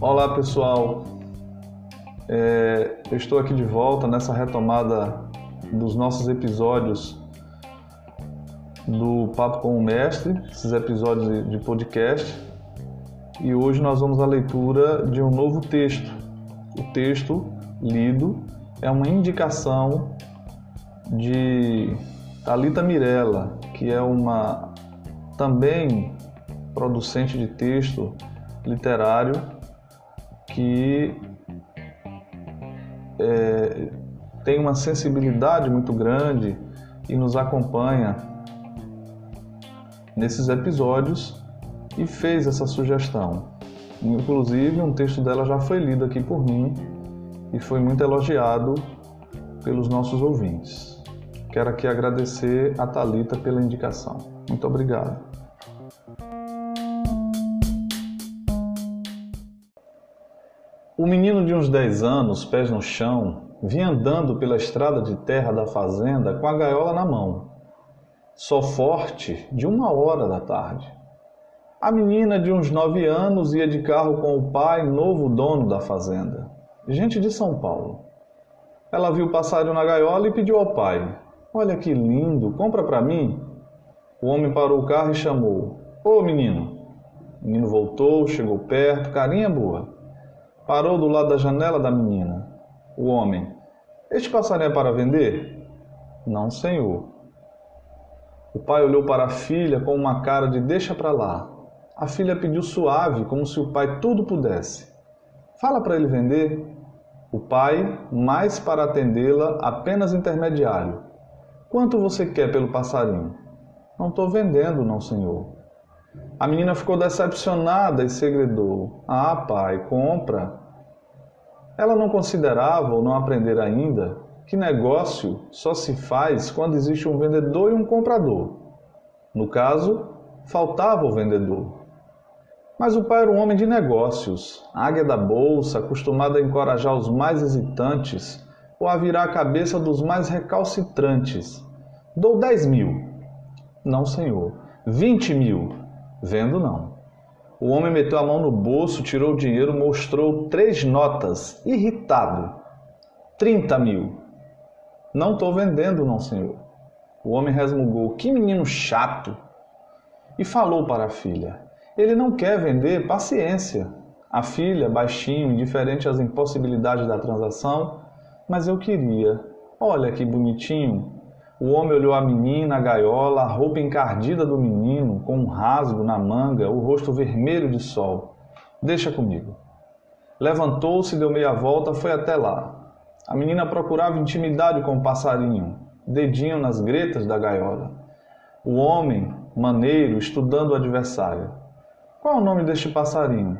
Olá pessoal, é, eu estou aqui de volta nessa retomada dos nossos episódios do Papo com o Mestre, esses episódios de podcast. E hoje nós vamos à leitura de um novo texto. O texto lido é uma indicação de Talita Mirella, que é uma também producente de texto literário que é, tem uma sensibilidade muito grande e nos acompanha nesses episódios e fez essa sugestão. Inclusive, um texto dela já foi lido aqui por mim e foi muito elogiado pelos nossos ouvintes. Quero aqui agradecer a Talita pela indicação. Muito obrigado. O menino de uns 10 anos, pés no chão, vinha andando pela estrada de terra da fazenda com a gaiola na mão. Só forte de uma hora da tarde. A menina de uns nove anos ia de carro com o pai, novo dono da fazenda, gente de São Paulo. Ela viu o passarinho na gaiola e pediu ao pai: Olha que lindo, compra para mim. O homem parou o carro e chamou: Ô menino. O menino voltou, chegou perto, carinha boa. Parou do lado da janela da menina. O homem: Este passarinho é para vender? Não, senhor. O pai olhou para a filha com uma cara de deixa para lá. A filha pediu suave, como se o pai tudo pudesse. Fala para ele vender. O pai, mais para atendê-la, apenas intermediário. Quanto você quer pelo passarinho? Não estou vendendo, não, senhor. A menina ficou decepcionada e segredou: Ah, pai, compra. Ela não considerava ou não aprender ainda que negócio só se faz quando existe um vendedor e um comprador. No caso, faltava o vendedor. Mas o pai era um homem de negócios, águia da bolsa, acostumado a encorajar os mais hesitantes ou a virar a cabeça dos mais recalcitrantes. Dou dez mil. Não, senhor. Vinte mil. Vendo, não. O homem meteu a mão no bolso, tirou o dinheiro, mostrou três notas, irritado. Trinta mil. Não estou vendendo, não, senhor. O homem resmungou: Que menino chato! E falou para a filha: Ele não quer vender, paciência. A filha, baixinho, indiferente às impossibilidades da transação, mas eu queria. Olha que bonitinho. O homem olhou a menina, a gaiola, a roupa encardida do menino, com um rasgo na manga, o rosto vermelho de sol. Deixa comigo. Levantou-se, deu meia volta, foi até lá. A menina procurava intimidade com o passarinho, dedinho nas gretas da gaiola. O homem, maneiro, estudando o adversário. Qual é o nome deste passarinho?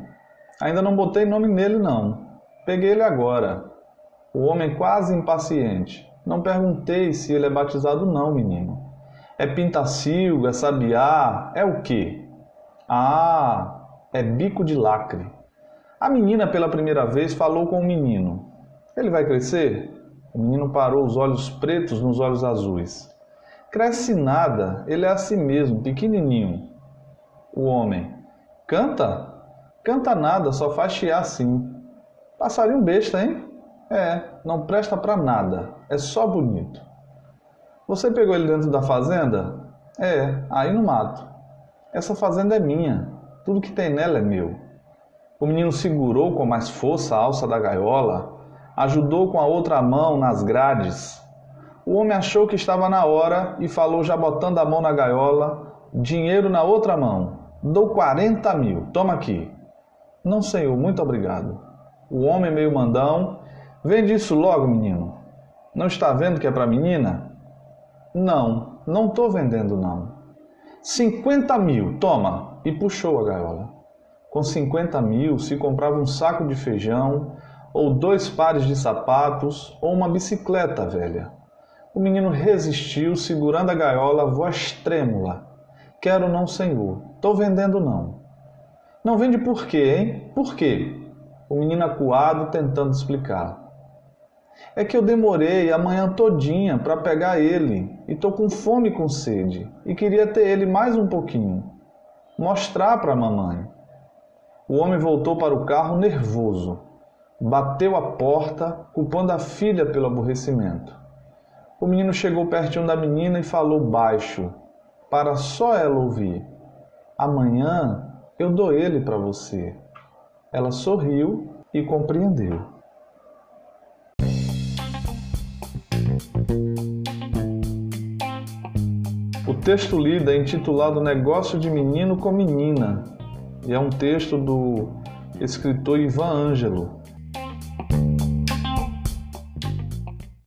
Ainda não botei nome nele, não. Peguei ele agora. O homem quase impaciente. Não perguntei se ele é batizado, não, menino. É pintacilgo, é sabiá, é o quê? Ah, é bico de lacre. A menina, pela primeira vez, falou com o menino. Ele vai crescer? O menino parou os olhos pretos nos olhos azuis. Cresce nada, ele é assim mesmo, pequenininho. O homem. Canta? Canta nada, só faz chiar assim. Passarinho besta, hein? É, não presta para nada, é só bonito. Você pegou ele dentro da fazenda? É, aí no mato. Essa fazenda é minha, tudo que tem nela é meu. O menino segurou com mais força a alça da gaiola, ajudou com a outra mão nas grades. O homem achou que estava na hora e falou, já botando a mão na gaiola: Dinheiro na outra mão. Dou 40 mil, toma aqui. Não, senhor, muito obrigado. O homem, meio mandão, vende isso logo, menino. Não está vendo que é para menina? Não, não estou vendendo, não. 50 mil, toma! E puxou a gaiola. Com 50 mil se comprava um saco de feijão, ou dois pares de sapatos, ou uma bicicleta velha. O menino resistiu, segurando a gaiola, voz trêmula. Quero não, senhor. Tô vendendo não. Não vende por quê, hein? Por quê? O menino acuado tentando explicar. É que eu demorei a manhã todinha para pegar ele e tô com fome e com sede e queria ter ele mais um pouquinho. mostrar para mamãe. O homem voltou para o carro nervoso. Bateu a porta, culpando a filha pelo aborrecimento. O menino chegou pertinho da menina e falou baixo, para só ela ouvir: Amanhã eu dou ele para você. Ela sorriu e compreendeu. O texto lido é intitulado Negócio de Menino com Menina e é um texto do escritor Ivan Ângelo.